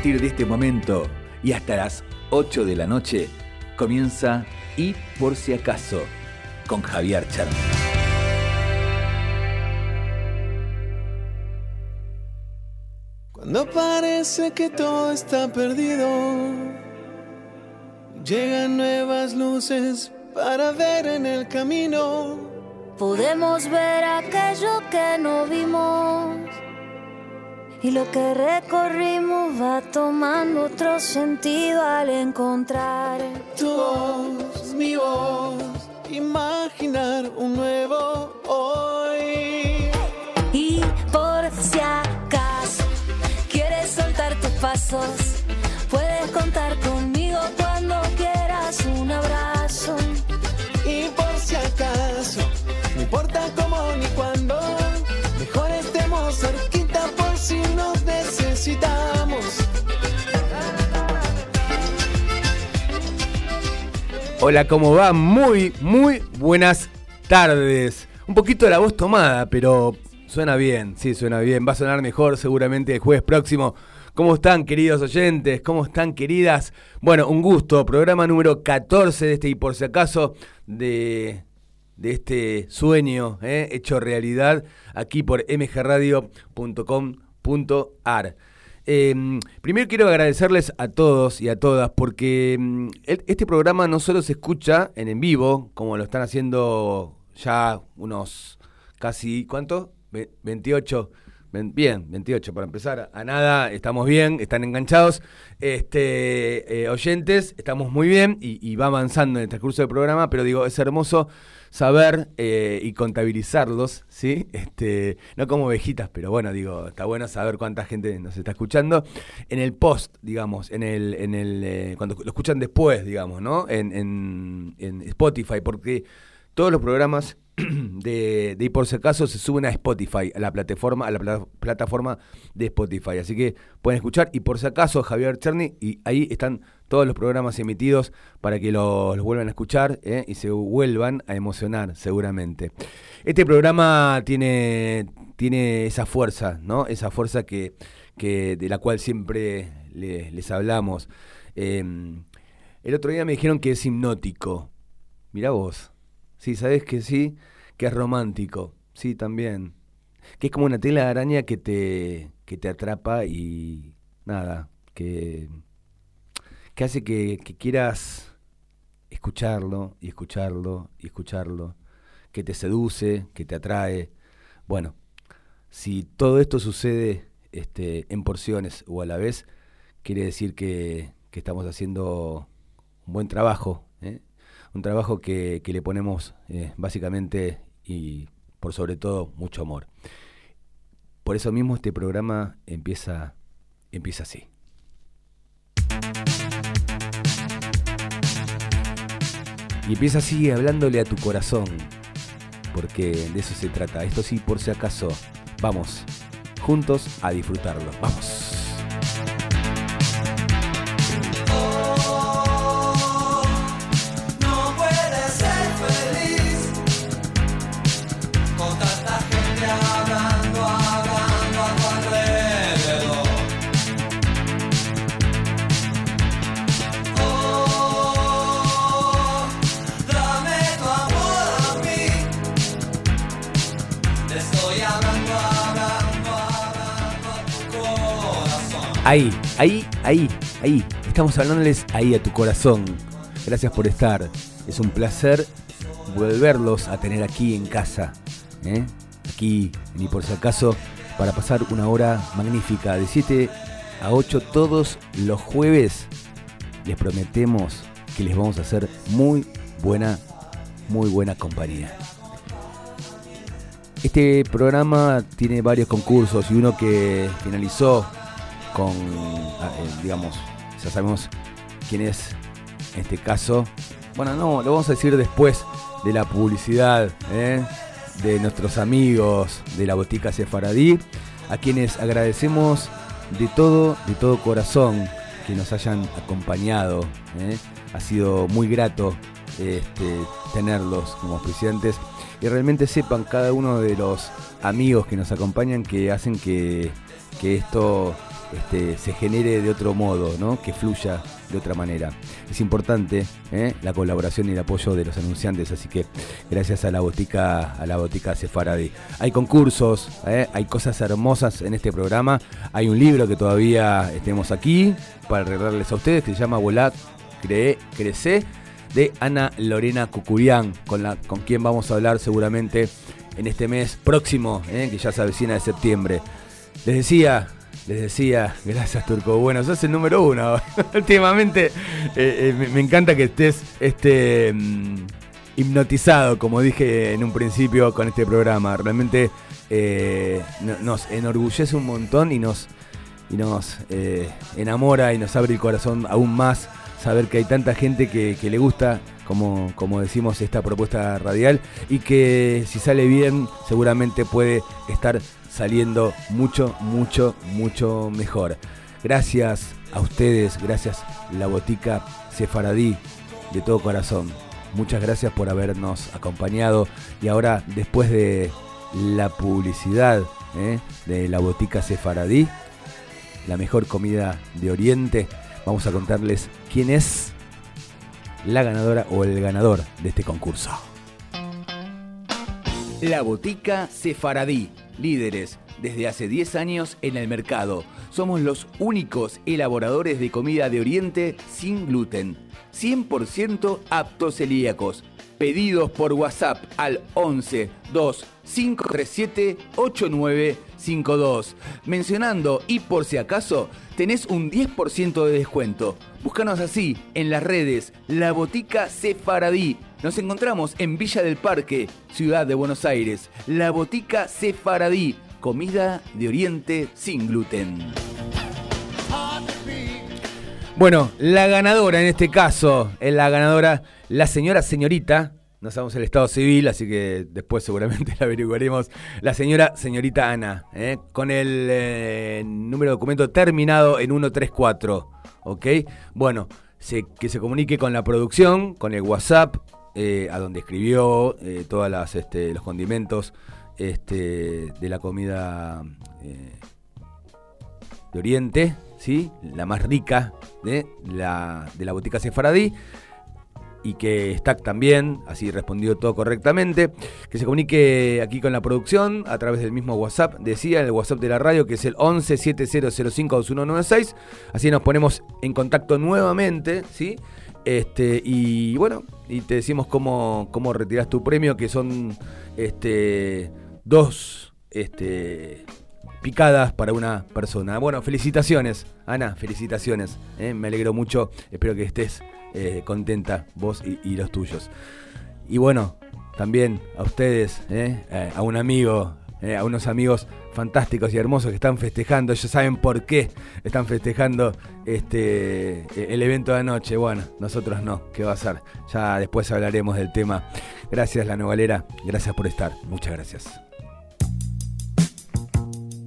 partir de este momento y hasta las 8 de la noche comienza Y por si acaso con Javier Charme. Cuando parece que todo está perdido, llegan nuevas luces para ver en el camino. Podemos ver aquello que no vimos y lo que recorrimos va tomando otro sentido al encontrar tu voz, mi voz, imaginar un nuevo hoy. Y por si acaso quieres soltar tus pasos, puedes contar conmigo cuando quieras un abrazo. Y por si acaso, no importa cómo Hola, ¿cómo va? Muy, muy buenas tardes. Un poquito de la voz tomada, pero suena bien, sí, suena bien. Va a sonar mejor seguramente el jueves próximo. ¿Cómo están, queridos oyentes? ¿Cómo están, queridas? Bueno, un gusto. Programa número 14 de este y por si acaso de, de este sueño ¿eh? hecho realidad aquí por mgradio.com.ar. Eh, primero quiero agradecerles a todos y a todas porque el- este programa no solo se escucha en en vivo, como lo están haciendo ya unos casi, ¿cuánto? Ve- 28. Bien, 28 para empezar. A nada, estamos bien, están enganchados. Este, eh, oyentes, estamos muy bien y, y va avanzando en el transcurso del programa, pero digo, es hermoso saber eh, y contabilizarlos, ¿sí? Este, no como ovejitas, pero bueno, digo, está bueno saber cuánta gente nos está escuchando. En el post, digamos, en el, en el, eh, cuando lo escuchan después, digamos, ¿no? En, en, en Spotify, porque todos los programas de, de Y por si acaso se suben a Spotify, a la plataforma, a la pla- plataforma de Spotify. Así que pueden escuchar y por si acaso Javier Cherny y ahí están todos los programas emitidos para que los, vuelvan a escuchar ¿eh? y se vuelvan a emocionar seguramente. Este programa tiene, tiene esa fuerza, ¿no? Esa fuerza que, que de la cual siempre le- les hablamos. Eh, el otro día me dijeron que es hipnótico. Mirá vos. Sí, sabes que sí, que es romántico. Sí, también. Que es como una tela de araña que te, que te atrapa y nada, que, que hace que, quieras escucharlo y escucharlo y escucharlo, que te seduce, que te atrae. Bueno, si todo esto sucede este, en porciones o a la vez, quiere decir que, que estamos haciendo un buen trabajo. Un trabajo que, que le ponemos eh, básicamente y por sobre todo mucho amor. Por eso mismo este programa empieza, empieza así. Y empieza así hablándole a tu corazón, porque de eso se trata. Esto sí, por si acaso, vamos juntos a disfrutarlo. Vamos. Ahí, ahí, ahí. Estamos hablándoles ahí a tu corazón. Gracias por estar. Es un placer volverlos a tener aquí en casa. ¿eh? Aquí, ni por si acaso, para pasar una hora magnífica de 7 a 8 todos los jueves. Les prometemos que les vamos a hacer muy buena, muy buena compañía. Este programa tiene varios concursos y uno que finalizó con, ah, eh, digamos, ya sabemos quién es en este caso. Bueno, no, lo vamos a decir después de la publicidad ¿eh? de nuestros amigos de la Botica Sefaradí, a quienes agradecemos de todo, de todo corazón que nos hayan acompañado. ¿eh? Ha sido muy grato este, tenerlos como auspiciantes. y realmente sepan cada uno de los amigos que nos acompañan que hacen que, que esto este, se genere de otro modo, ¿no? que fluya de otra manera. Es importante ¿eh? la colaboración y el apoyo de los anunciantes, así que gracias a la botica, a la botica Sefaradi. Hay concursos, ¿eh? hay cosas hermosas en este programa. Hay un libro que todavía tenemos aquí para regalarles a ustedes que se llama Volat Cree, Crece de Ana Lorena Cucurián, con, la, con quien vamos a hablar seguramente en este mes próximo, ¿eh? que ya se avecina de septiembre. Les decía, les decía, gracias Turco. Bueno, sos el número uno. Últimamente eh, eh, me encanta que estés este, mm, hipnotizado, como dije en un principio con este programa. Realmente eh, nos enorgullece un montón y nos, y nos enamora y nos abre el corazón aún más saber que hay tanta gente que, le gusta como, como, decimos, esta propuesta radial y que si sale bien seguramente puede estar saliendo mucho, mucho, mucho mejor. Gracias a ustedes, gracias La Botica Sefaradí, de todo corazón. Muchas gracias por habernos acompañado y ahora después de la publicidad ¿eh? de La Botica Sefaradí, la mejor comida de Oriente, vamos a contarles quién es la ganadora o el ganador de este concurso. La Botica Sefaradí líderes desde hace 10 años en el mercado. Somos los únicos elaboradores de comida de Oriente sin gluten, 100% aptos celíacos. Pedidos por WhatsApp al 11 2 537 8952. Mencionando y por si acaso, tenés un 10% de descuento. Búscanos así en las redes La Botica Sefaradí nos encontramos en Villa del Parque, ciudad de Buenos Aires. La Botica Sefaradí, comida de Oriente sin gluten. Bueno, la ganadora en este caso, es la ganadora, la señora señorita, no sabemos el estado civil, así que después seguramente la averiguaremos. La señora señorita Ana, ¿eh? con el eh, número de documento terminado en 134. ¿Ok? Bueno, que se comunique con la producción, con el WhatsApp eh, a donde escribió eh, todos este, los condimentos este, de la comida de Oriente, ¿sí? la más rica de la, de la botica Sefaradí y que está también, así respondió todo correctamente, que se comunique aquí con la producción a través del mismo WhatsApp, decía, el WhatsApp de la radio, que es el 11 7005 2196, así nos ponemos en contacto nuevamente, ¿sí? Este, y bueno, y te decimos cómo, cómo retiras tu premio, que son este, dos este, picadas para una persona. Bueno, felicitaciones, Ana, felicitaciones. ¿eh? Me alegro mucho, espero que estés eh, contenta vos y, los tuyos. Y bueno, también a ustedes, ¿eh? a un amigo, a unos amigos fantásticos y hermosos que están festejando. Ellos saben por qué están festejando este el evento de anoche. Bueno, nosotros no. ¿Qué va a ser? Ya después hablaremos del tema. Gracias, La Nogalera. Gracias por estar. Muchas gracias.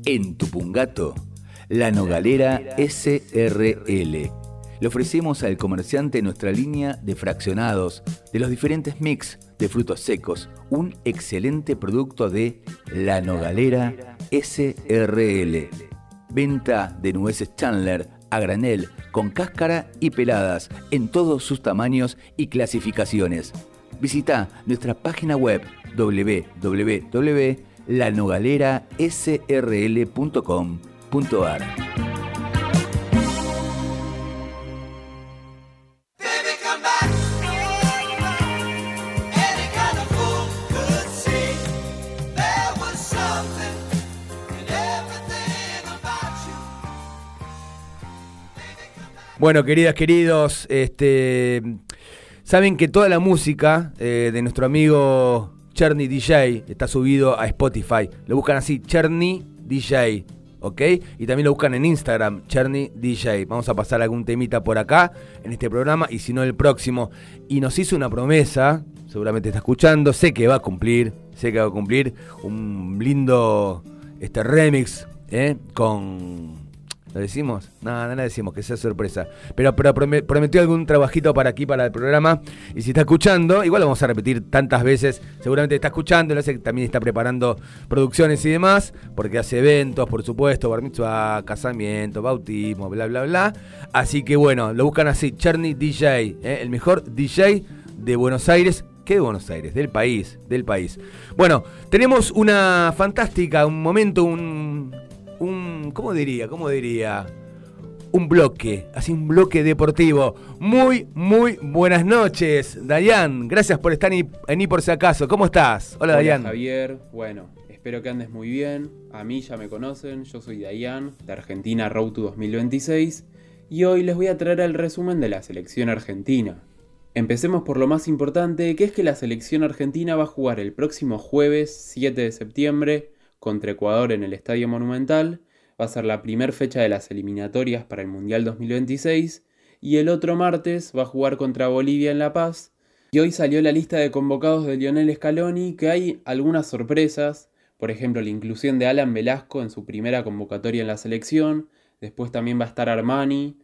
En Tupungato, La Nogalera SRL. Le ofrecemos al comerciante nuestra línea de fraccionados de los diferentes mix de frutos secos, un excelente producto de La Nogalera SRL. Venta de nueces Chandler a granel, con cáscara y peladas en todos sus tamaños y clasificaciones. Visita nuestra página web www.lanogalerasrl.com.ar. Bueno, queridas, queridos, este, saben que toda la música eh, de nuestro amigo Cherny DJ está subido a Spotify. Lo buscan así, Cherny DJ, ¿ok? Y también lo buscan en Instagram, Cherny DJ. Vamos a pasar algún temita por acá en este programa y si no el próximo. Y nos hizo una promesa, seguramente está escuchando, sé que va a cumplir, sé que va a cumplir un lindo este remix ¿eh? con ¿Lo decimos? No, no le decimos, que sea sorpresa. Pero, pero prometió algún trabajito para aquí, para el programa. Y si está escuchando, igual lo vamos a repetir tantas veces. Seguramente está escuchando, lo que también está preparando producciones y demás, porque hace eventos, por supuesto, bar mitzvah, casamiento, bautismo, bla, bla, bla. Así que bueno, lo buscan así, Cherny DJ, ¿eh? el mejor DJ de Buenos Aires ¿Qué de Buenos Aires? Del país, del país. Bueno, tenemos una fantástica, un momento, un, un, ¿cómo diría? ¿Cómo diría? Un bloque, así un bloque deportivo. Muy, muy buenas noches, Dayan. Gracias por estar en I por si acaso. ¿Cómo estás? Hola, Dayan. Javier, bueno, espero que andes muy bien. A mí ya me conocen, yo soy Dayan, de Argentina Road to 2026. Y hoy les voy a traer el resumen de la selección argentina. Empecemos por lo más importante, que es que la selección argentina va a jugar el próximo jueves 7 de septiembre contra Ecuador en el Estadio Monumental, va a ser la primera fecha de las eliminatorias para el Mundial 2026, y el otro martes va a jugar contra Bolivia en La Paz. Y hoy salió la lista de convocados de Lionel Scaloni, que hay algunas sorpresas, por ejemplo la inclusión de Alan Velasco en su primera convocatoria en la selección, después también va a estar Armani,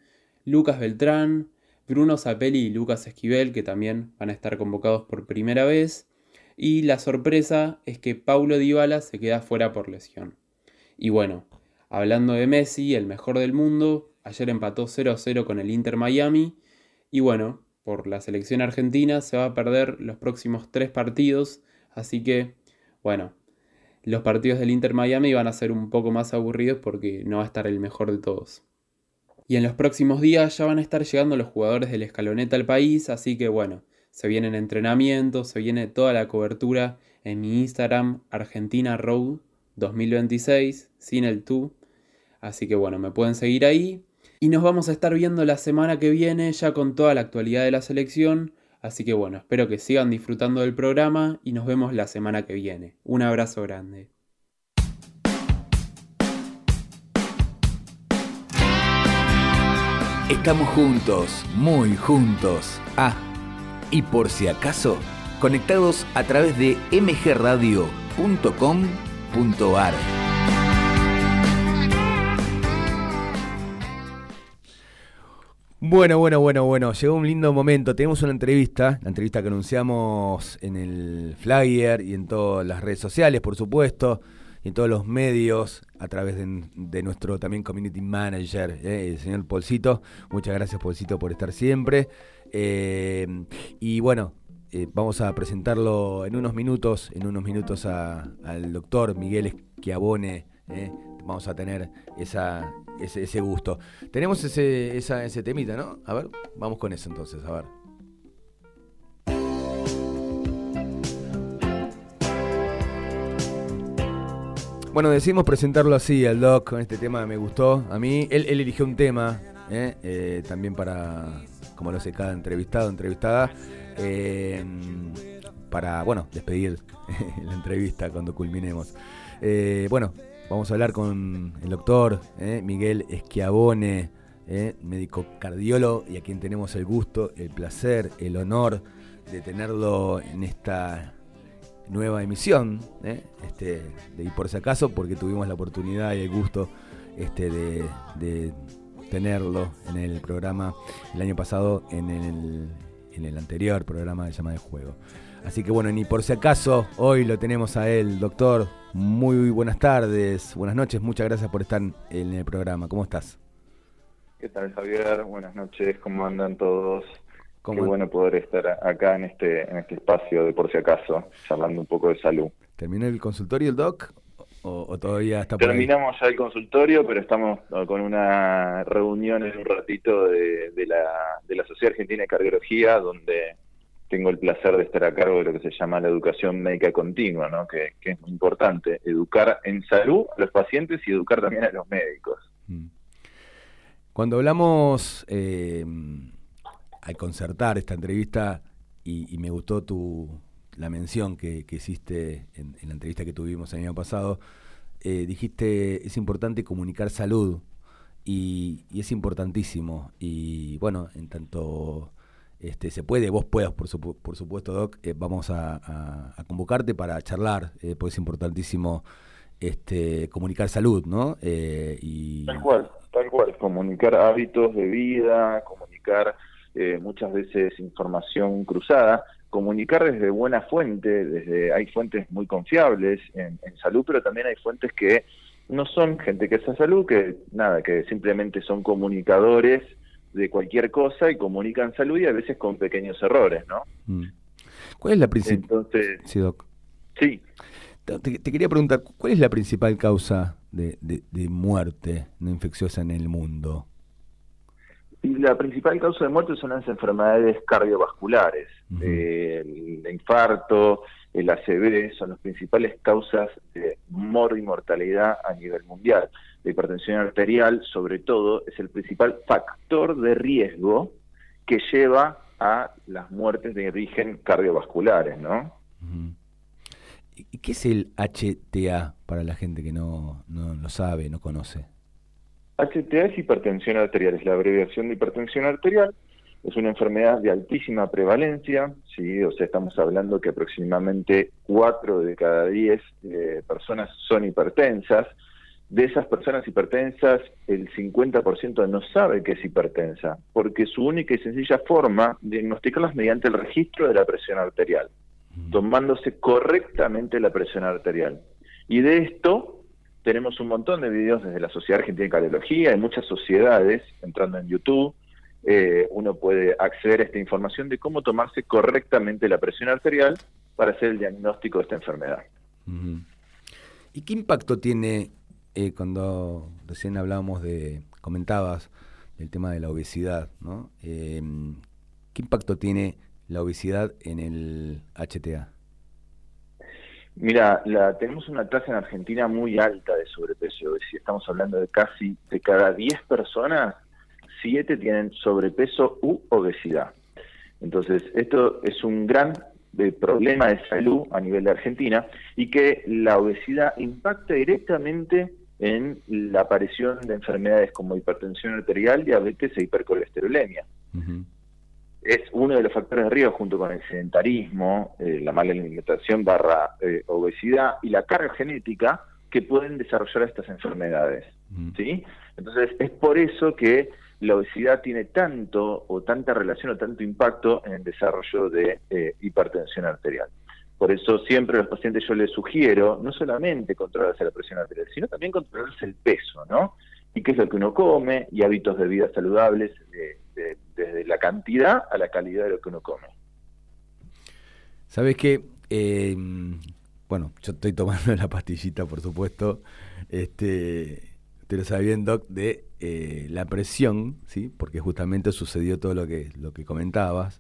Lucas Beltrán, Bruno Zapelli y Lucas Esquivel, que también van a estar convocados por primera vez, y la sorpresa es que Paulo Dybala se queda fuera por lesión. Y bueno, hablando de Messi, el mejor del mundo, ayer empató 0-0 con el Inter Miami. Y bueno, por la selección argentina se va a perder los próximos tres partidos. Así que, bueno, los partidos del Inter Miami van a ser un poco más aburridos porque no va a estar el mejor de todos. Y en los próximos días ya van a estar llegando los jugadores del escaloneta al país, así que bueno, se vienen entrenamientos, se viene toda la cobertura en mi Instagram Argentina Road 2026 sin el tú. Así que bueno, me pueden seguir ahí. Y nos vamos a estar viendo la semana que viene ya con toda la actualidad de la selección. Así que bueno, espero que sigan disfrutando del programa y nos vemos la semana que viene. Un abrazo grande. Estamos juntos, muy juntos. Ah y por si acaso, conectados a través de mgradio.com.ar. Bueno, bueno, bueno, bueno, llegó un lindo momento. Tenemos una entrevista, la entrevista que anunciamos en el flyer y en todas las redes sociales, por supuesto, y en todos los medios, a través de, nuestro también community manager, eh, el señor Polcito. Muchas gracias, Polcito, por estar siempre. Eh, y bueno, eh, vamos a presentarlo en unos minutos, en unos minutos al doctor Miguel Esquiabone. Eh, vamos a tener esa, ese, gusto. Tenemos ese, ese temita, ¿no? A ver, vamos con eso entonces, a ver. Bueno, decidimos presentarlo así al doc con este tema, me gustó. A mí, él, eligió un tema también para, como lo hace cada entrevistado, entrevistada, eh, para, bueno, despedir la entrevista cuando culminemos. Eh, bueno, vamos a hablar con el doctor eh, Miguel Esquiabone, médico cardiólogo, y a quien tenemos el gusto, el placer, el honor de tenerlo en esta nueva emisión, este, de y por si acaso, porque tuvimos la oportunidad y el gusto este, de tenerlo en el programa el año pasado, en el, en el anterior programa de Llama de Juego. Así que bueno, ni por si acaso, hoy lo tenemos a él, doctor. Muy buenas tardes, buenas noches, muchas gracias por estar en el programa. ¿Cómo estás? ¿Qué tal, Javier? Buenas noches, ¿cómo andan todos? Qué bueno poder estar acá en este, en este espacio de por si acaso, charlando un poco de salud. ¿Terminó el consultorio el doc? ¿O, todavía está por Terminamos ya el consultorio, pero estamos con una reunión en un ratito de, la, de la Sociedad Argentina de Cardiología, donde tengo el placer de estar a cargo de lo que se llama la educación médica continua, ¿no? que, es muy importante, educar en salud a los pacientes y educar también a los médicos. Mm. Cuando hablamos eh, al concertar esta entrevista, y me gustó tu, la mención que, hiciste en, la entrevista que tuvimos el año pasado, eh, dijiste es importante comunicar salud y, es importantísimo. Y bueno, en tanto este, se puede, vos puedas, por, por supuesto, Doc, eh, vamos a, convocarte para charlar, eh, porque es importantísimo este, comunicar salud, ¿no? y, tal cual, tal cual comunicar hábitos de vida, comunicar eh, muchas veces información cruzada, comunicar desde buena fuente, desde hay fuentes muy confiables en, salud, pero también hay fuentes que no son gente que hace salud, que nada, que simplemente son comunicadores de cualquier cosa y comunican salud y a veces con pequeños errores, ¿no? Mm. ¿Cuál es la principal? Sí, Doc. Sí. Te, quería preguntar, ¿cuál es la principal causa de, muerte no infecciosa en el mundo? Y la principal causa de muerte son las enfermedades cardiovasculares. el infarto, el ACV son las principales causas de y mortalidad a nivel mundial. La hipertensión arterial, sobre todo, es el principal factor de riesgo que lleva a las muertes de origen cardiovasculares, ¿no? ¿Y qué es el HTA para la gente que no, no lo sabe, no conoce? HTA es hipertensión arterial, es la abreviación de hipertensión arterial. Es una enfermedad de altísima prevalencia, ¿sí? o sea, estamos hablando que aproximadamente 4 de cada 10 eh, personas son hipertensas. De esas personas hipertensas, el 50% no sabe que es hipertensa, porque su única y sencilla forma de diagnosticarlas mediante el registro de la presión arterial, tomándose correctamente la presión arterial. Y de esto tenemos un montón de videos desde la Sociedad Argentina de Cardiología, hay muchas sociedades, entrando en YouTube, eh, uno puede acceder a esta información de cómo tomarse correctamente la presión arterial para hacer el diagnóstico de esta enfermedad. ¿Y qué impacto tiene eh, cuando recién hablábamos de, comentabas, el tema de la obesidad, ¿no? Em, ¿Qué impacto tiene la obesidad en el HTA? Mira, la, tenemos una tasa en Argentina muy alta de sobrepeso y obesidad. Estamos hablando de casi de cada 10 personas, 7 tienen sobrepeso u obesidad. Entonces, esto es un gran de problema de salud a nivel de Argentina y que la obesidad impacta directamente en la aparición de enfermedades como hipertensión arterial, diabetes e hipercolesterolemia. Es uno de los factores de riesgo junto con el sedentarismo, eh, la mala alimentación barra eh, obesidad y la carga genética que pueden desarrollar estas enfermedades. ¿sí? Entonces es por eso que la obesidad tiene tanto o tanta relación o tanto impacto en el desarrollo de eh, hipertensión arterial. Por eso siempre a los pacientes yo les sugiero no solamente controlarse la presión arterial, sino también controlarse el peso, ¿no? Y qué es lo que uno come y hábitos de vida saludables desde la cantidad a la calidad de lo que uno come. Sabes que, eh, bueno, yo estoy tomando la pastillita, por supuesto, este, te lo sabía bien, Doc, de eh, la presión, ¿sí? Porque justamente sucedió todo lo que, lo que comentabas.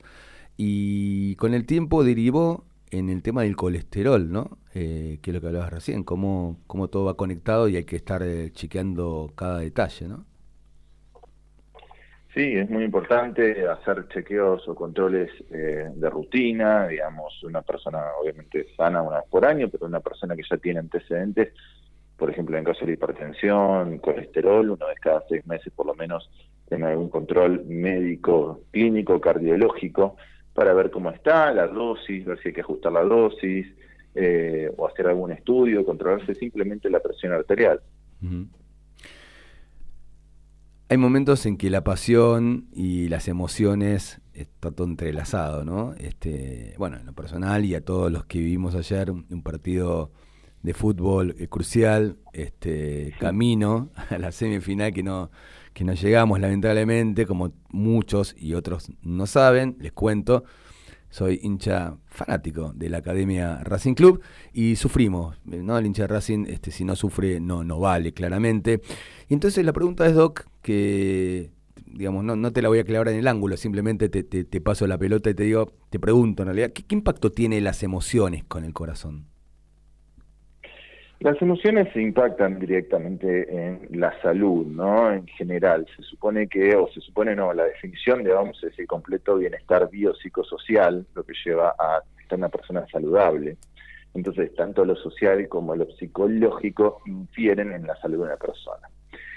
Y con el tiempo derivó en el tema del colesterol, ¿no? Eh, que es lo que hablabas recién, cómo, cómo todo va conectado y hay que estar eh, chequeando cada detalle, ¿no? Sí, es muy importante hacer chequeos o controles de rutina, digamos, una persona obviamente sana una vez por año, pero una persona que ya tiene antecedentes por ejemplo, en caso de hipertensión, colesterol, una vez cada seis meses por lo menos en algún control médico, clínico, cardiológico, para ver cómo está la dosis, ver si hay que ajustar la dosis, eh, o hacer algún estudio, controlarse simplemente la presión arterial. Hay momentos en que la pasión y las emociones está todo entrelazado, ¿no? Este, bueno, en lo personal y a todos los que vivimos ayer, un partido de fútbol eh, crucial, este camino a la semifinal que no, que no llegamos lamentablemente, como muchos y otros no saben, les cuento, soy hincha fanático de la Academia Racing Club y sufrimos, ¿no? El hincha de Racing, este, si no sufre, no, no vale, claramente. Y entonces la pregunta es, Doc, que digamos, no, no te la voy a clavar en el ángulo, simplemente te, paso la pelota y te digo, te pregunto en realidad, ¿qué, ¿qué impacto tiene las emociones con el corazón? Las emociones se impactan directamente en la salud, ¿no? En general, se supone que, o se supone no, la definición de vamos es el completo bienestar biopsicosocial, lo que lleva a estar una persona saludable. Entonces, tanto lo social como lo psicológico infieren en la salud de una persona.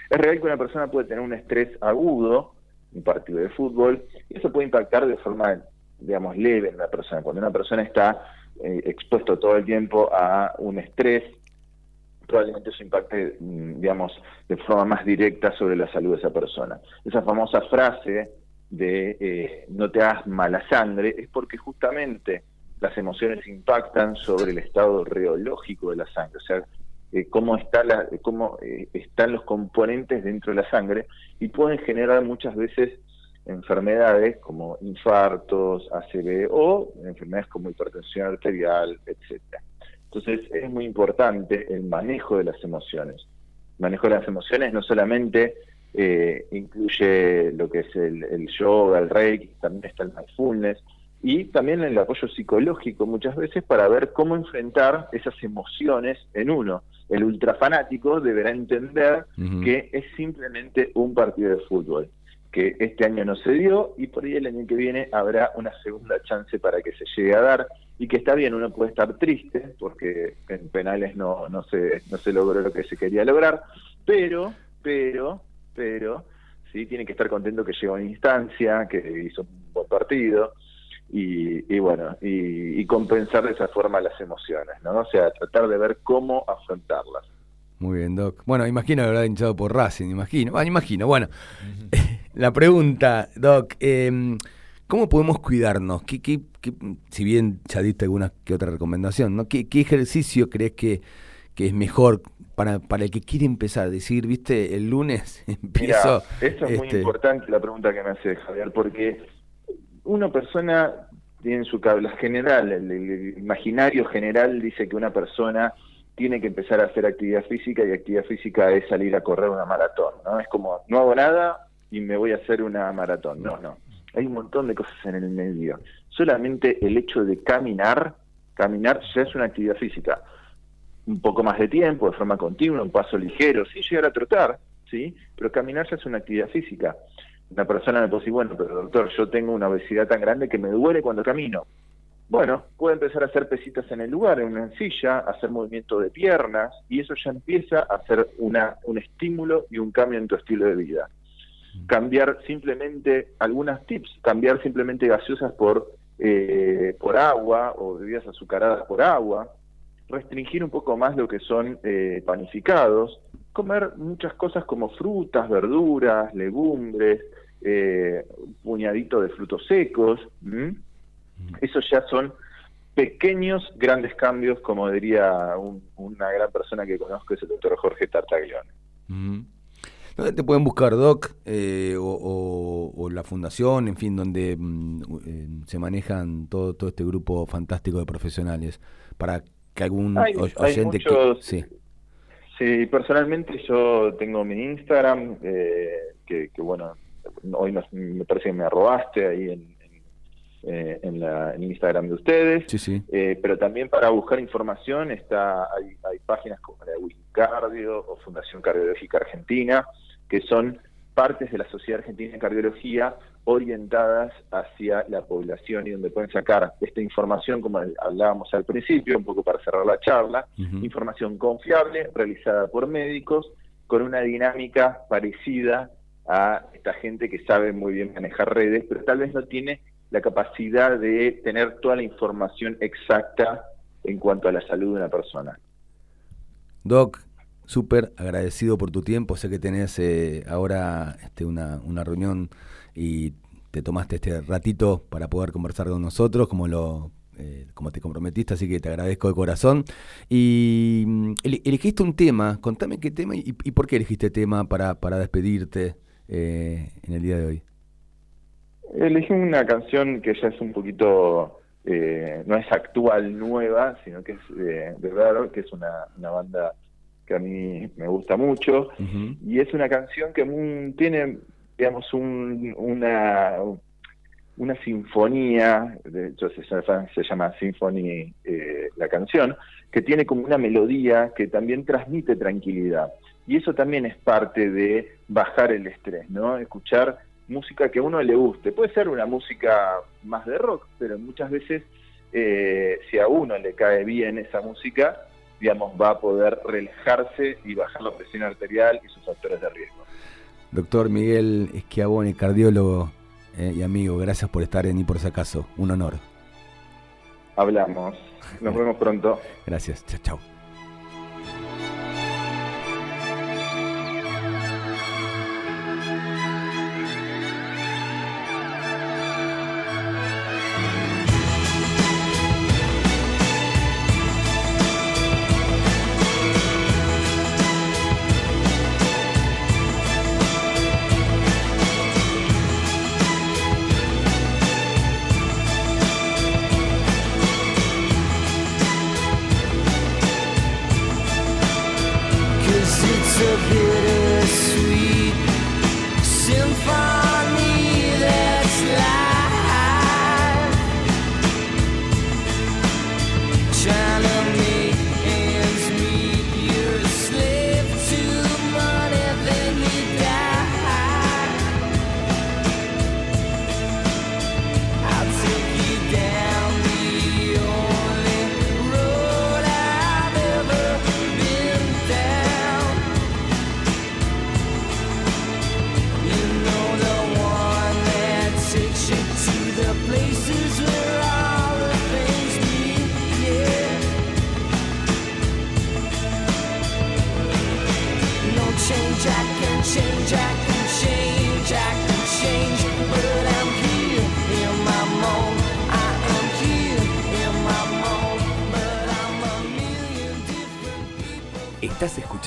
Es real que una persona puede tener un estrés agudo, un partido de fútbol, y eso puede impactar de forma, digamos, leve en la persona. Cuando una persona está eh, expuesto todo el tiempo a un estrés, probablemente eso impacte, mm, digamos, de forma más directa sobre la salud de esa persona. Esa famosa frase de eh, no te hagas mala sangre es porque justamente las emociones impactan sobre el estado reológico de la sangre, o sea, eh, cómo, está la, cómo eh, están los componentes dentro de la sangre y pueden generar muchas veces enfermedades como infartos, ACV o enfermedades como hipertensión arterial, etcétera. Entonces es muy importante el manejo de las emociones. El manejo de las emociones no solamente eh, incluye lo que es el, el, yoga, el reiki, también está el mindfulness y también el apoyo psicológico muchas veces para ver cómo enfrentar esas emociones en uno. El ultrafanático deberá entender que es simplemente un partido de fútbol que este año no se dio y por ahí el año que viene habrá una segunda chance para que se llegue a dar y que está bien, uno puede estar triste porque en penales no, no, se, no se logró lo que se quería lograr, pero, pero, pero, sí, tiene que estar contento que llegó a una instancia, que hizo un buen partido y, bueno, y, compensar de esa forma las emociones, ¿no? O sea, tratar de ver cómo afrontarlas. Muy bien, Doc. Bueno, imagino habrá hinchado por Racing, imagino. Bueno, imagino. Bueno, la pregunta, Doc, eh, ¿cómo podemos cuidarnos? ¿Qué, qué, qué, si bien ya diste alguna que otra recomendación, ¿no? ¿Qué, ejercicio crees que, que, es mejor para, para el que quiere empezar? Decir, viste, el lunes empiezo... Mira, eso es este... muy importante la pregunta que me hace Javier, porque una persona tiene su cabla general, el, el imaginario general dice que una persona tiene que empezar a hacer actividad física y actividad física es salir a correr una maratón, ¿no? Es como, no hago nada y me voy a hacer una maratón. No, no. Hay un montón de cosas en el medio. Solamente el hecho de caminar, caminar ya es una actividad física. Un poco más de tiempo, de forma continua, un paso ligero, sí, llegar a trotar, sí, pero caminar ya es una actividad física. Una persona me puede decir, bueno, pero doctor, yo tengo una obesidad tan grande que me duele cuando camino. Bueno, puede empezar a hacer pesitas en el lugar, en una silla, hacer movimiento de piernas, y eso ya empieza a hacer una, un estímulo y un cambio en tu estilo de vida. Cambiar simplemente, algunas tips, cambiar simplemente gaseosas por, eh, por agua o bebidas azucaradas por agua, restringir un poco más lo que son eh, panificados, comer muchas cosas como frutas, verduras, legumbres, eh, un puñadito de frutos secos. ¿m? Esos ya son pequeños, grandes cambios, como diría un, una gran persona que conozco, es el doctor Jorge Tartaglione. Mm. ¿Dónde te pueden buscar, Doc? Eh, o, o, o, la fundación, en fin, donde mm, eh, se manejan todo, todo este grupo fantástico de profesionales, para que algún hay, oyente hay muchos, que... Sí. sí, personalmente yo tengo mi Instagram, eh, que, que, bueno, hoy me, me parece que me arrobaste ahí en, eh, en, la, en, Instagram de ustedes, sí, sí. Eh, pero también para buscar información está hay, hay, páginas como la de Wikicardio o Fundación Cardiológica Argentina, que son partes de la Sociedad Argentina de Cardiología orientadas hacia la población y donde pueden sacar esta información, como hablábamos al principio, un poco para cerrar la charla, uh -huh. información confiable, realizada por médicos, con una dinámica parecida a esta gente que sabe muy bien manejar redes, pero tal vez no tiene la capacidad de tener toda la información exacta en cuanto a la salud de una persona. Doc, súper agradecido por tu tiempo. Sé que tenés eh, ahora este, una, una, reunión y te tomaste este ratito para poder conversar con nosotros, como lo eh, como te comprometiste, así que te agradezco de corazón. Y mm, elegiste un tema, contame qué tema y, y por qué elegiste tema para, para despedirte eh, en el día de hoy. Elegí una canción que ya es un poquito, eh, no es actual, nueva, sino que es eh, de verdad, que es una, una, banda que a mí me gusta mucho, uh -huh. y es una canción que un, tiene, digamos, un, una, una sinfonía, de hecho se, se llama Symphony eh, la canción, que tiene como una melodía que también transmite tranquilidad. Y eso también es parte de bajar el estrés, ¿no? Escuchar música que a uno le guste. Puede ser una música más de rock, pero muchas veces eh, si a uno le cae bien esa música, digamos, va a poder relajarse y bajar la presión arterial y sus factores de riesgo. Doctor Miguel Esquiabone, cardiólogo eh, y amigo, gracias por estar en Y por si acaso, un honor. Hablamos, nos vemos pronto. Gracias, chao, chao.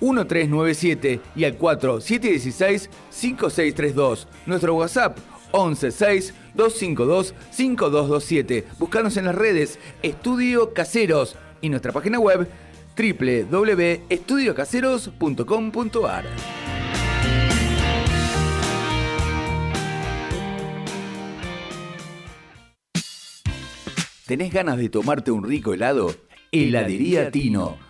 4734-1397 y al 4716-5632. Nuestro WhatsApp 116-252-5227. Buscanos en las redes Estudio Caseros y nuestra página web www.estudiocaseros.com.ar. ¿Tenés ganas de tomarte un rico helado? Heladería Tino.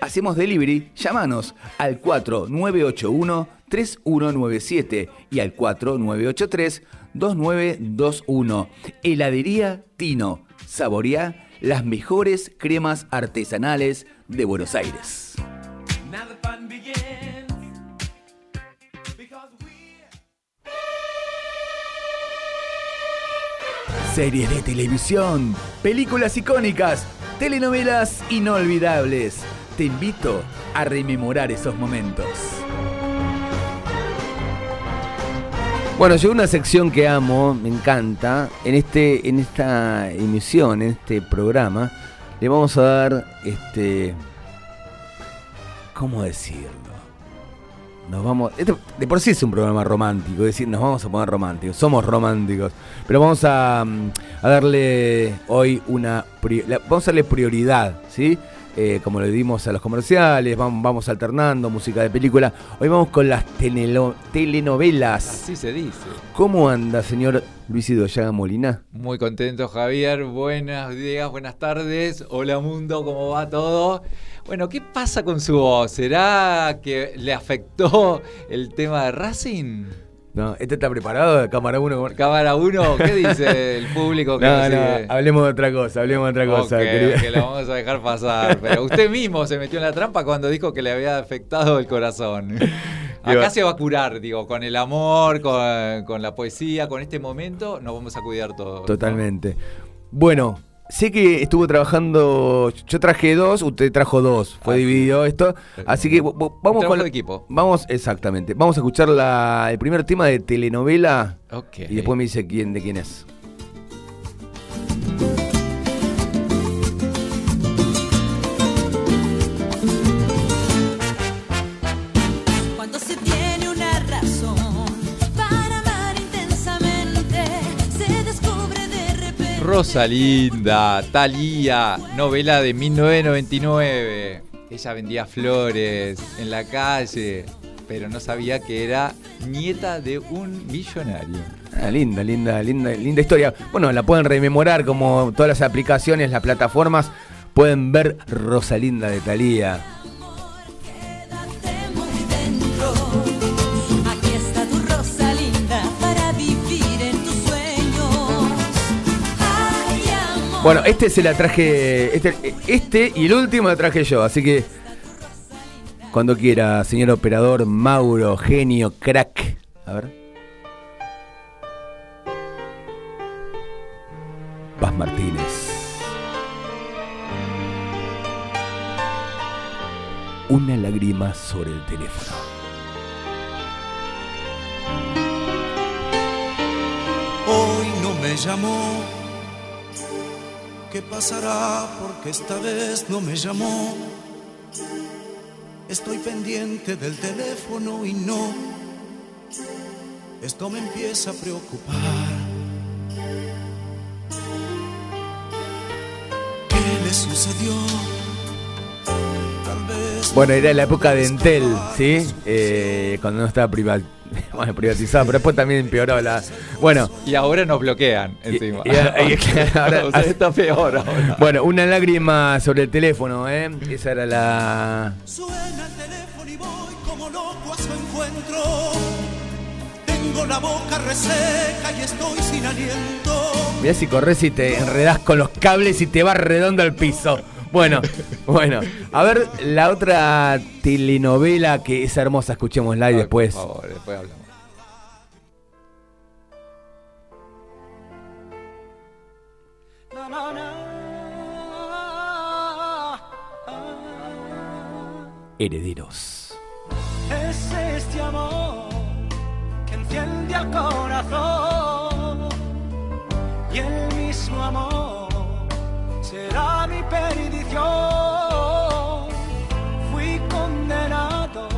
Hacemos delivery, llámanos al 4981 3197 y al 4983 2921. Heladería Tino. Saboreá las mejores cremas artesanales de Buenos Aires. Series de televisión, películas icónicas, telenovelas inolvidables. Te invito a rememorar esos momentos. Bueno, llegó una sección que amo, me encanta. En este, en esta emisión, en este programa, le vamos a dar este. ¿Cómo decirlo? Nos vamos. Esto de por sí es un programa romántico, es decir, nos vamos a poner románticos, somos románticos. Pero vamos a, mm, darle hoy una. vamos a darle prioridad, ¿sí? Eh, como le dimos a los comerciales, vamos, vamos alternando música de película. Hoy vamos con las telenovelas. Así se dice. ¿Cómo anda, señor Luis Llaga Molina? Muy contento, Javier. Buenos días, buenas tardes. Hola, mundo, ¿cómo va todo? Bueno, ¿qué pasa con su voz? ¿Será que le afectó el tema de Racing? No, ¿este está preparado? Cámara 1. Cámara 1, ¿qué dice el público que No, no, hablemos de otra cosa, hablemos de otra cosa. Que lo vamos a dejar pasar. Pero usted mismo se metió en la trampa cuando dijo que le había afectado el corazón. Acá va- se va a curar, digo, con el amor, con, con la poesía, con este momento, nos vamos a cuidar todos. ¿no? Totalmente. Bueno, sé que estuvo trabajando. Yo traje dos, usted trajo dos. Fue Así dividido esto. Así que vo- vamos con. de equipo. Vamos, exactamente. Vamos a escuchar la- el primer tema de telenovela. Ok. Y después me dice quién de quién es. Rosalinda, Thalía, novela de 1999. Ella vendía flores en la calle, pero no sabía que era nieta de un millonario. Ah, linda, linda, linda, linda historia. Bueno, la pueden rememorar como todas las aplicaciones, las plataformas. Pueden ver Rosalinda de Thalía. Bueno, este se la traje. Este, este y el último la traje yo, así que. Cuando quiera, señor operador, Mauro, genio, crack. A ver. Paz Martínez. Una lágrima sobre el teléfono. Hoy no me llamó. ¿Qué pasará? Porque esta vez no me llamó. Estoy pendiente del teléfono y no. Esto me empieza a preocupar. ¿Qué le sucedió? Tal vez. Bueno, era la época de Entel, ¿sí? Eh, cuando no estaba priva- bueno, privatizada, pero después también empeoró la. Bueno, Y ahora nos bloquean encima. y- y- y- ahora- O sea, está peor ahora. bueno, una lágrima sobre el teléfono, ¿eh? Esa era la. Suena el teléfono y voy como loco a su encuentro. Tengo la boca reseca y estoy sin aliento. Mirá si corres y te enredás con los cables y te vas redondo al piso. Bueno, bueno. A ver, la otra telenovela que es hermosa, escuchémosla y después. Por favor, después hablamos. Herederos. Es este amor que enciende al corazón y el mismo amor será mi perdición. Fui condenado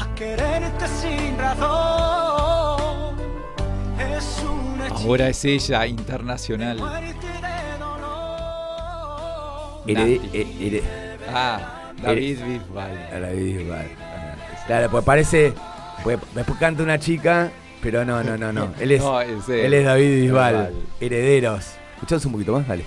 a quererte sin razón. Es un Ahora es ella, internacional. Eh, Ah, David Bisbal. a la Bisbal. Claro, pues parece. Pues, después canta una chica, pero no, no, no, no. Él es, No, es él. él es David. Bisbal. Herederos. Escuchamos un poquito más, dale.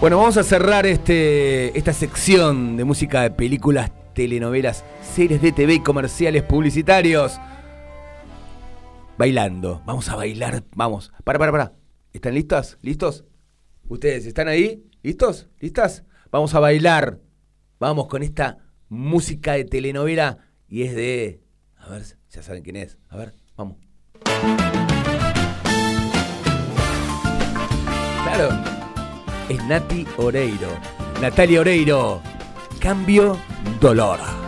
Bueno, vamos a cerrar este, esta sección de música de películas, telenovelas, series de TV y comerciales publicitarios. Bailando. Vamos a bailar. Vamos. Para, para, para. ¿Están listas? ¿Listos? ¿Ustedes están ahí? ¿Listos? ¿Listas? Vamos a bailar. Vamos con esta música de telenovela. Y es de. A ver, ya saben quién es. A ver, vamos. Claro. Es Nati Oreiro. Natalia Oreiro. Cambio dolor.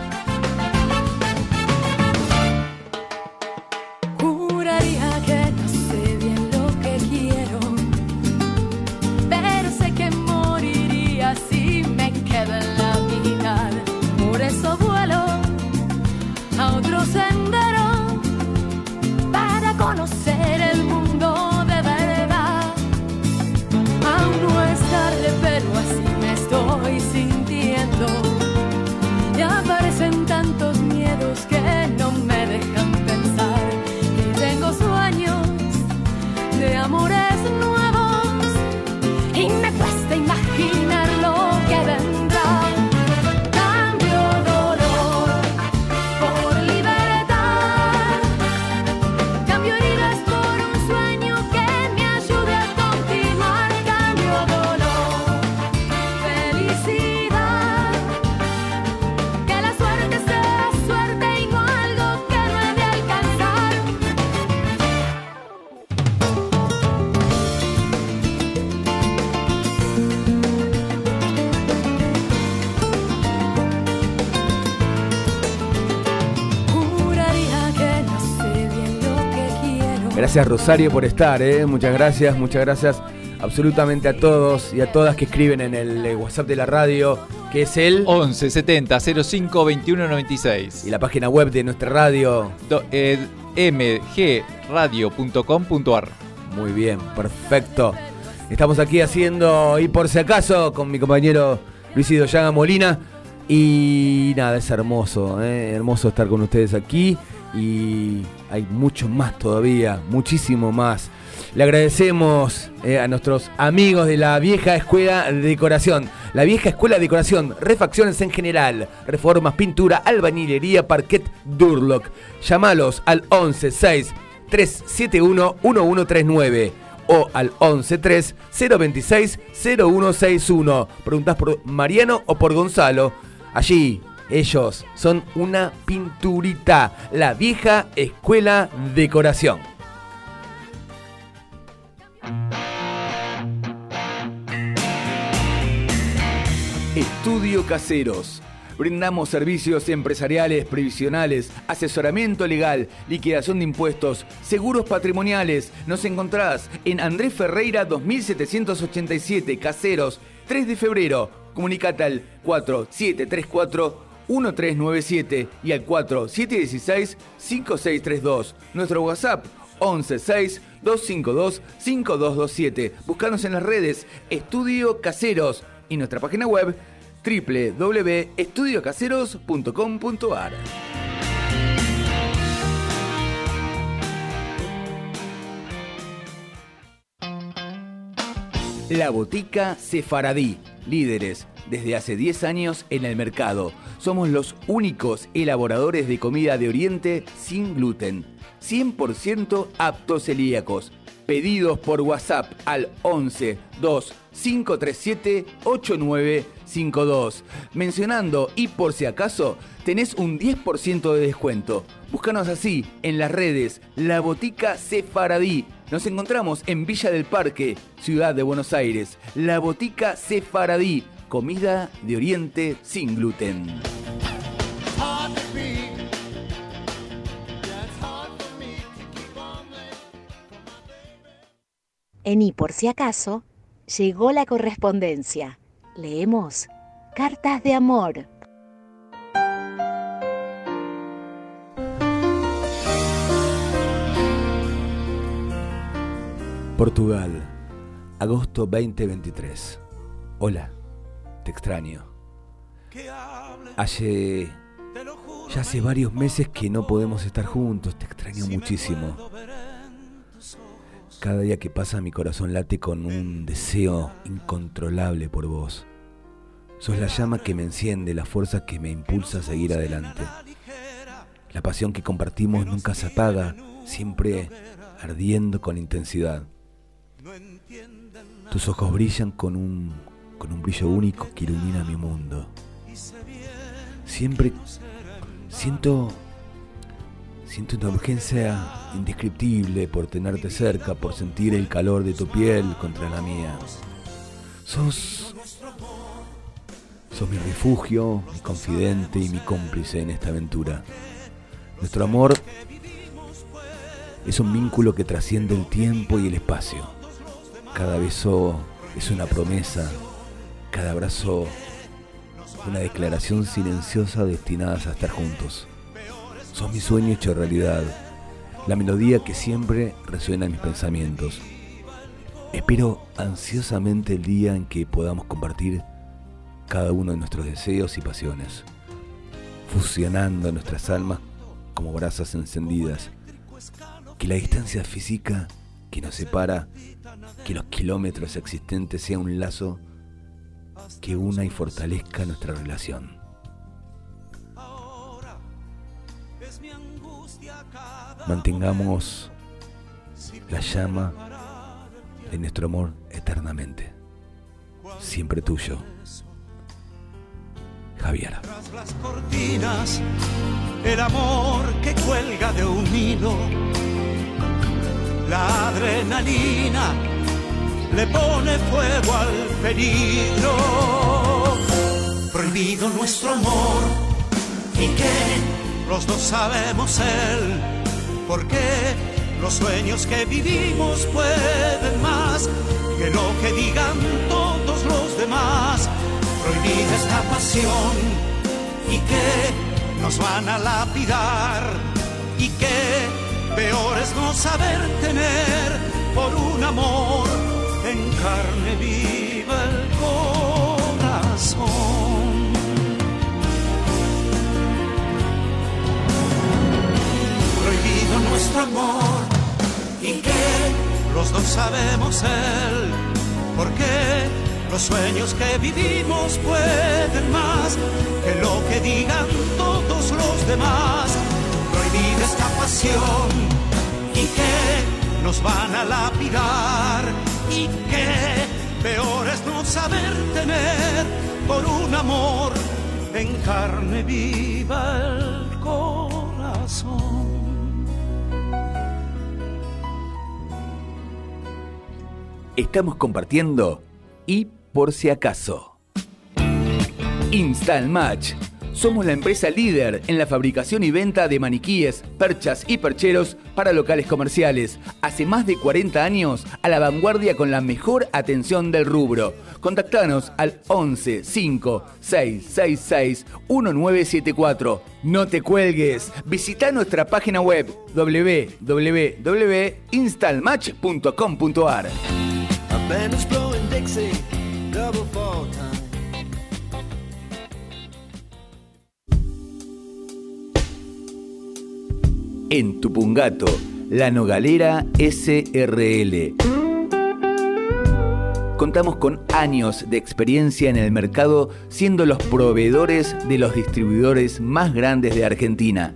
Gracias Rosario por estar, ¿eh? muchas gracias, muchas gracias absolutamente a todos y a todas que escriben en el eh, WhatsApp de la radio, que es el 11 70 05 21 96. y la página web de nuestra radio. Eh, mgradio.com.ar Muy bien, perfecto. Estamos aquí haciendo y por si acaso con mi compañero Luis Llaga Molina y nada, es hermoso, ¿eh? hermoso estar con ustedes aquí y hay mucho más todavía, muchísimo más. Le agradecemos eh, a nuestros amigos de la vieja escuela de decoración. La vieja escuela de decoración, refacciones en general, reformas, pintura, albañilería, parquet, Durlock. Llámalos al 11 6 371 1139 o al 11 3 026 0161. Preguntás por Mariano o por Gonzalo. Allí ellos son una pinturita, la vieja escuela decoración. Estudio Caseros. Brindamos servicios empresariales, previsionales, asesoramiento legal, liquidación de impuestos, seguros patrimoniales. Nos encontrás en Andrés Ferreira 2787, Caseros, 3 de febrero. Comunicate al 4734-1397 y al 4716-5632. Nuestro WhatsApp 116-252-5227. Buscanos en las redes Estudio Caseros y nuestra página web www.estudiocaseros.com.ar. La Botica Sefaradí, líderes desde hace 10 años en el mercado. Somos los únicos elaboradores de comida de Oriente sin gluten, 100% aptos celíacos. Pedidos por WhatsApp al 11 2 537 8952. Mencionando y por si acaso, tenés un 10% de descuento. Búscanos así en las redes La Botica Sefaradí. Nos encontramos en Villa del Parque, Ciudad de Buenos Aires. La Botica Sefaradí, comida de Oriente sin gluten. En Y por si acaso, llegó la correspondencia. Leemos Cartas de Amor. Portugal, agosto 2023. Hola, te extraño. Hace. Ya hace varios meses que no podemos estar juntos, te extraño muchísimo. Cada día que pasa mi corazón late con un deseo incontrolable por vos. Sos la llama que me enciende, la fuerza que me impulsa a seguir adelante. La pasión que compartimos nunca se apaga, siempre ardiendo con intensidad. Tus ojos brillan con un, con un brillo único que ilumina mi mundo. Siempre siento Siento una urgencia indescriptible por tenerte cerca, por sentir el calor de tu piel contra la mía. Sos. Sos mi refugio, mi confidente y mi cómplice en esta aventura. Nuestro amor es un vínculo que trasciende el tiempo y el espacio. Cada beso es una promesa, cada abrazo una declaración silenciosa destinadas a estar juntos. Sos mi sueño hecho realidad, la melodía que siempre resuena en mis pensamientos. Espero ansiosamente el día en que podamos compartir cada uno de nuestros deseos y pasiones, fusionando nuestras almas como brasas encendidas. Que la distancia física que nos separa, que los kilómetros existentes sea un lazo que una y fortalezca nuestra relación. Mantengamos la llama de nuestro amor eternamente. Siempre tuyo. Javier. Tras las cortinas, el amor que cuelga de un hilo, la adrenalina le pone fuego al peligro. Prohibido nuestro amor. Y que los dos sabemos él, porque los sueños que vivimos pueden más que lo que digan todos los demás. Prohibida esta pasión. Y que nos van a lapidar. Y que peor es no saber tener por un amor en carne viva el corazón. nuestro amor y que los dos sabemos él, porque los sueños que vivimos pueden más que lo que digan todos los demás. Prohibida esta pasión y que nos van a lapidar y que peor es no saber tener por un amor en carne viva el corazón. Estamos compartiendo y por si acaso. Install Match. Somos la empresa líder en la fabricación y venta de maniquíes, perchas y percheros para locales comerciales. Hace más de 40 años a la vanguardia con la mejor atención del rubro. Contactanos al 11 5 666 1974. No te cuelgues. Visita nuestra página web www.installmatch.com.ar. En Tupungato, La Nogalera SRL. Contamos con años de experiencia en el mercado siendo los proveedores de los distribuidores más grandes de Argentina.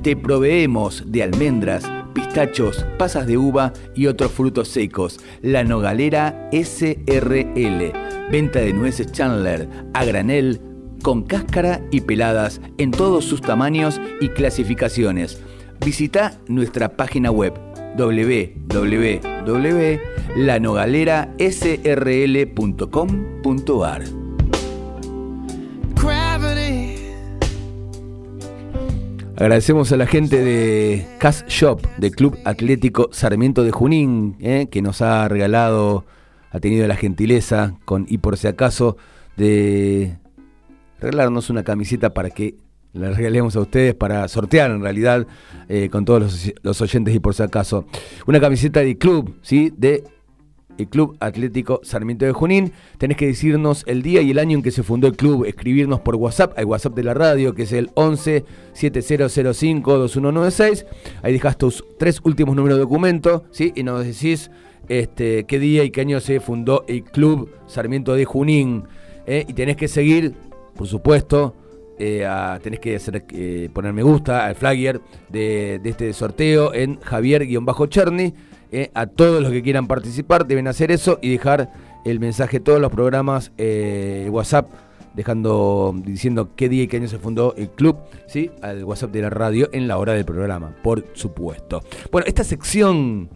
Te proveemos de almendras, pistachos, pasas de uva y otros frutos secos. La Nogalera SRL. Venta de nueces Chandler a granel, con cáscara y peladas en todos sus tamaños y clasificaciones. Visita nuestra página web www.lanogalerasrl.com.ar. Agradecemos a la gente de Cash Shop, del Club Atlético Sarmiento de Junín, eh, que nos ha regalado, ha tenido la gentileza, con y por si acaso, de regalarnos una camiseta para que la regalemos a ustedes, para sortear en realidad eh, con todos los, oyentes y por si acaso. Una camiseta del club, ¿sí? De el Club Atlético Sarmiento de Junín. Tenés que decirnos el día y el año en que se fundó el club, escribirnos por WhatsApp, al WhatsApp de la radio, que es el 11 7005 2196. Ahí dejas tus tres últimos números de documento, ¿sí? Y nos decís este, qué día y qué año se fundó el Club Sarmiento de Junín. ¿eh? Y tenés que seguir, por supuesto, eh, a- tenés que hacer, eh, poner me gusta al flagger de, de este sorteo en Javier-Cherny. Eh, a todos los que quieran participar deben hacer eso y dejar el mensaje todos los programas eh, WhatsApp dejando diciendo qué día y qué año se fundó el club, ¿sí? Al WhatsApp de la radio en la hora del programa, por supuesto. Bueno, esta sección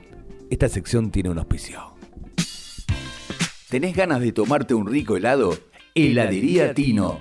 esta sección tiene un auspicio. ¿Tenés ganas de tomarte un rico helado? Heladería Tino.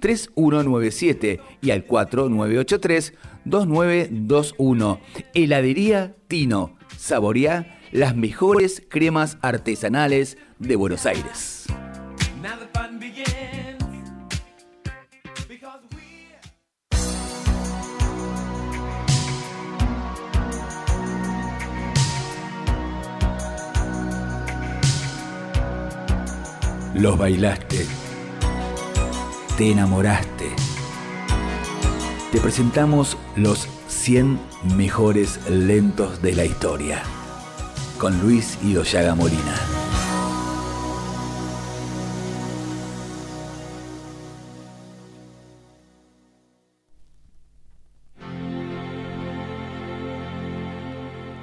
4981-3197 y al 4983-2921. Heladería Tino. Saboreá las mejores cremas artesanales de Buenos Aires. Los bailaste. Te enamoraste. Te presentamos los 100 mejores lentos de la historia. Con Luis Idoyaga Molina.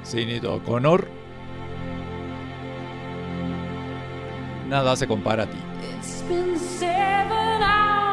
Sinead O'Connor. Nada se compara a ti. It's been seven hours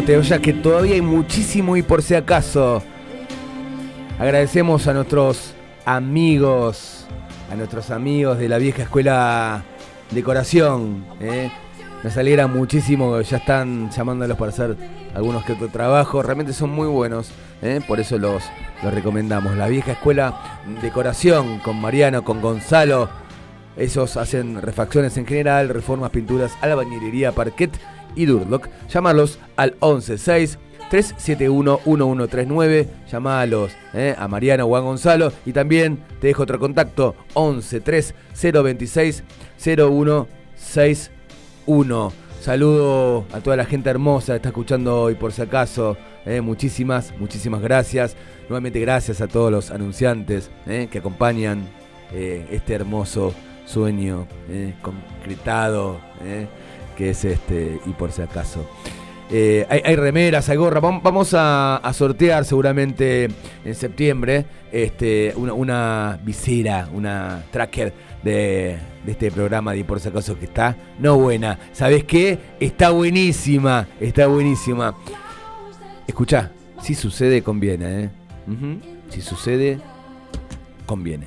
no que todavía hay muchísimo y por si acaso. Agradecemos a nuestros amigos, a nuestros amigos de la vieja escuela decoración. ¿eh? Nos alegra muchísimo, ya están llamándolos para hacer algunos que otro trabajo. Realmente son muy buenos, ¿eh? por eso los, los recomendamos. La vieja escuela decoración con Mariano, con Gonzalo. Esos hacen refacciones en general, reformas, pinturas, albañilería, parquet y Durlock. Llámalos al 116 371 1139. Llámalos eh, a Mariano o a Gonzalo. Y también te dejo otro contacto: 113 026 0161. Saludo a toda la gente hermosa que está escuchando hoy, por si acaso. eh, muchísimas, muchísimas gracias. Nuevamente, gracias a todos los anunciantes eh, que acompañan eh, este hermoso sueño concretado que es este y por si acaso. Eh, hay, hay remeras, hay gorra. Vam- Vamos a, a sortear seguramente en septiembre este, una, una visera, una tracker de, de este programa de por si acaso que está no buena. ¿Sabes qué? Está buenísima, está buenísima. Escucha, si sucede, conviene. ¿eh? Si sucede, conviene.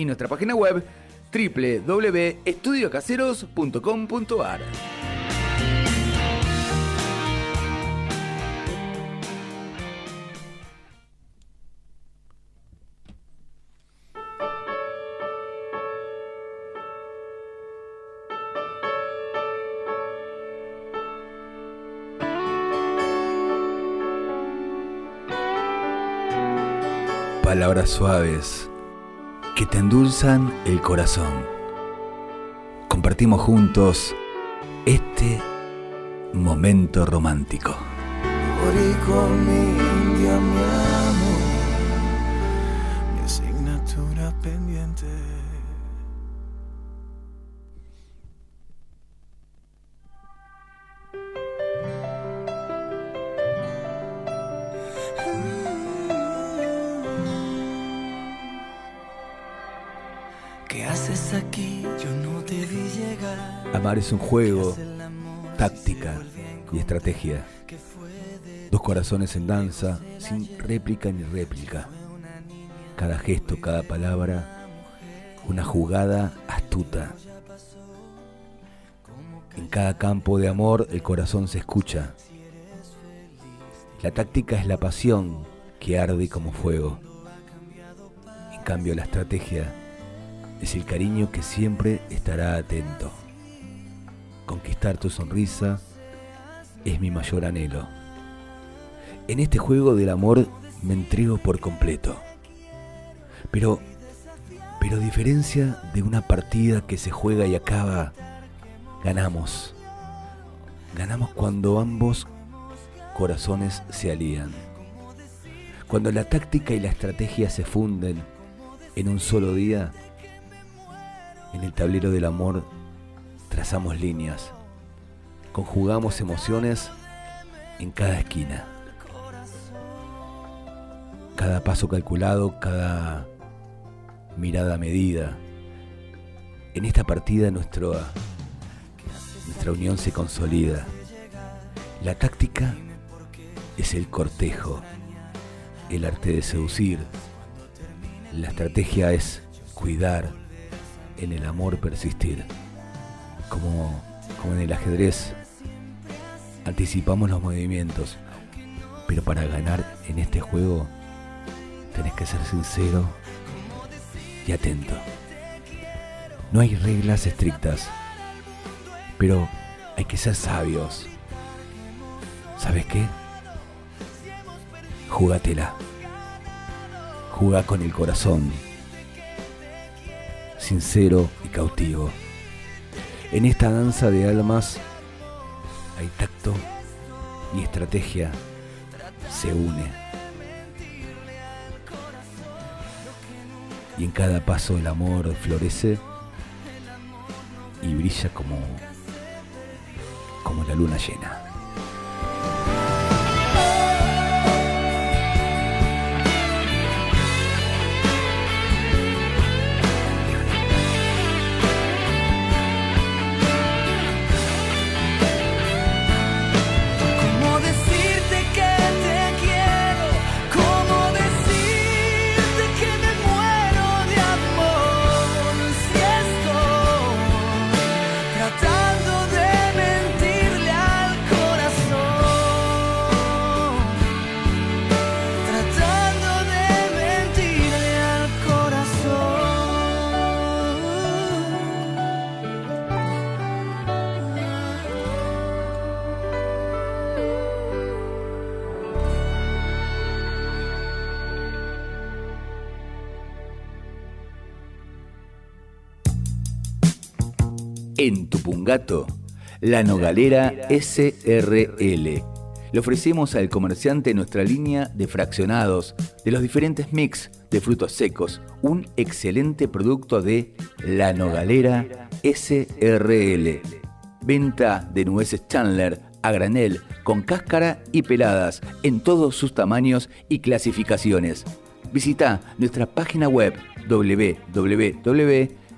y nuestra página web www.estudiocaseros.com.ar. Palabras suaves que te endulzan el corazón. Compartimos juntos este momento romántico. Es un juego, táctica y estrategia. Dos corazones en danza, sin réplica ni réplica. Cada gesto, cada palabra, una jugada astuta. En cada campo de amor el corazón se escucha. La táctica es la pasión que arde como fuego. En cambio la estrategia es el cariño que siempre estará atento. Conquistar tu sonrisa es mi mayor anhelo. En este juego del amor me entrego por completo. Pero, pero a diferencia de una partida que se juega y acaba, ganamos. Ganamos cuando ambos corazones se alían. Cuando la táctica y la estrategia se funden en un solo día, en el tablero del amor trazamos líneas, conjugamos emociones en cada esquina. Cada paso calculado, cada mirada medida. En esta partida nuestro, nuestra unión se consolida. La táctica es el cortejo, el arte de seducir. La estrategia es cuidar, en el amor persistir. Como, en el ajedrez, anticipamos los movimientos, pero para ganar en este juego tenés que ser sincero y atento. No hay reglas estrictas, pero hay que ser sabios. ¿Sabes qué? Júgatela. Jugá con el corazón. Sincero y cautivo. En esta danza de almas hay tacto y estrategia. Se une. Y en cada paso el amor florece y brilla como como la luna llena. En Tupungato, la Nogalera SRL. Le ofrecemos al comerciante nuestra línea de fraccionados de los diferentes mix de frutos secos, un excelente producto de La Nogalera SRL. Venta de nueces Chandler a granel, con cáscara y peladas en todos sus tamaños y clasificaciones. Visita nuestra página web www.lanogalerasrl.com.ar.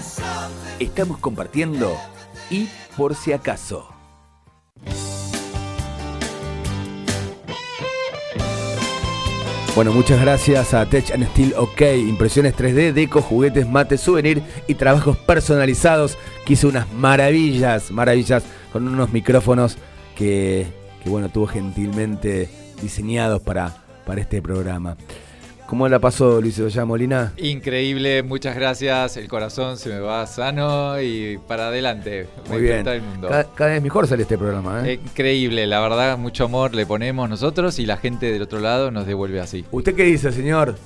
Something. Estamos compartiendo y por si acaso. Bueno, muchas gracias a Tech and Steel OK, impresiones 3D, deco, juguetes, mate, souvenir y trabajos personalizados, que hizo unas maravillas, maravillas, con unos micrófonos que, que, bueno, tuvo gentilmente diseñados para, para este programa. ¿Cómo la pasó Luis ya Molina? Increíble, muchas gracias. El corazón se me va sano y para adelante. Muy bien. el mundo. Cada, cada vez mejor sale este programa. ¿eh? Increíble, la verdad, mucho amor le ponemos nosotros y la gente del otro lado nos devuelve así. ¿Usted qué dice, señor?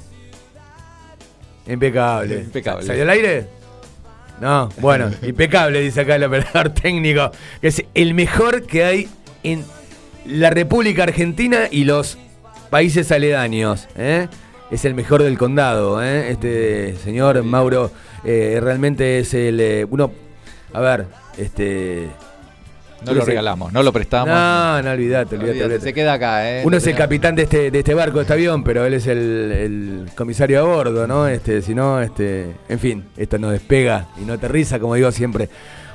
Impecable. Impecable. ¿Salió al aire? No, bueno, impecable, dice acá el operador técnico, que es el mejor que hay en la República Argentina y los países aledaños. ¿eh? Es el mejor del condado, ¿eh? este señor Mauro eh, realmente es el... eh, uno, a ver, este... No lo regalamos, no lo prestamos. No, no, olvidate, olvidate. Olvídate, olvidate. Se queda acá, ¿eh? Uno es el capitán de este, de este barco, de este avión, pero él es el, el comisario a bordo, ¿no? Este, si no, este, en fin, esto no despega y no aterriza, como digo siempre.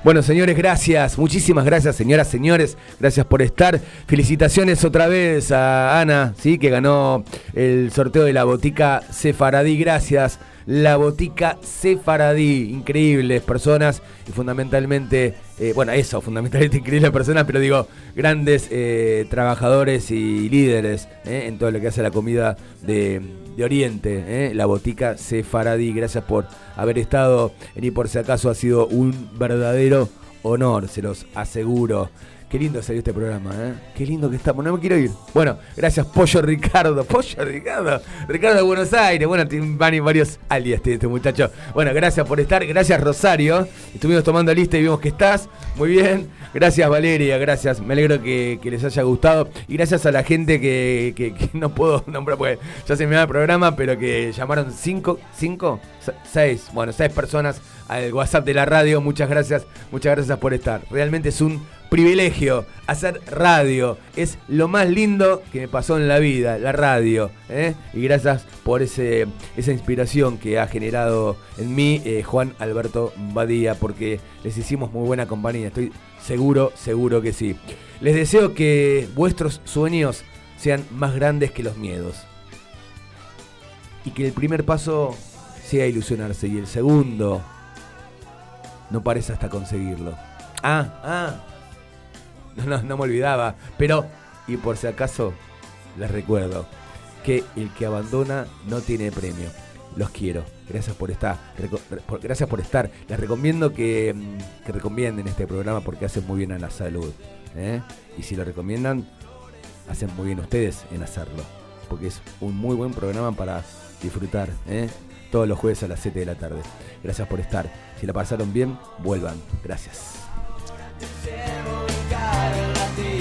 Bueno, señores, gracias, muchísimas gracias, señoras, señores, gracias por estar. Felicitaciones otra vez a Ana, sí, que ganó el sorteo de la botica Sefaradí. Gracias, la botica Sefaradí. Increíbles personas y fundamentalmente, eh, bueno, eso, fundamentalmente increíbles personas, pero digo, grandes eh, trabajadores y líderes eh, en todo lo que hace la comida de, de Oriente, eh, la botica Sefaradí. Gracias por haber estado y por si acaso ha sido un verdadero honor, se los aseguro. Qué lindo salió este programa, ¿eh? Qué lindo que estamos. No me quiero ir. Bueno, gracias Pollo Ricardo. Pollo Ricardo. Ricardo de Buenos Aires. Bueno, van- varios alias tiene este muchacho. Bueno, gracias por estar. Gracias Rosario. Estuvimos tomando lista y vimos que estás. Muy bien. Gracias Valeria. Gracias. Me alegro que, les haya gustado. Y gracias a la gente que, que- no puedo nombrar porque ya se me va el programa, pero que llamaron cinco, cinco, Se- seis. Bueno, seis personas al WhatsApp de la radio. Muchas gracias. Muchas gracias por estar. Realmente es un privilegio hacer radio. Es lo más lindo que me pasó en la vida, la radio. ¿eh? Y gracias por ese, esa inspiración que ha generado en mí eh, Juan Alberto Badía, porque les hicimos muy buena compañía. Estoy seguro, seguro que sí. Les deseo que vuestros sueños sean más grandes que los miedos. Y que el primer paso sea ilusionarse y el segundo no parece hasta conseguirlo. Ah, ah. No, no, me olvidaba. Pero, y por si acaso, les recuerdo que el que abandona no tiene premio. Los quiero. Gracias por estar. Gracias por estar. Les recomiendo que, mm, que recomienden este programa porque hace muy bien a la salud. ¿eh? Y si lo recomiendan, hacen muy bien ustedes en hacerlo. Porque es un muy buen programa para disfrutar. ¿eh? Todos los jueves a las 7 de la tarde. Gracias por estar. Si la pasaron bien, vuelvan. Gracias. fire at the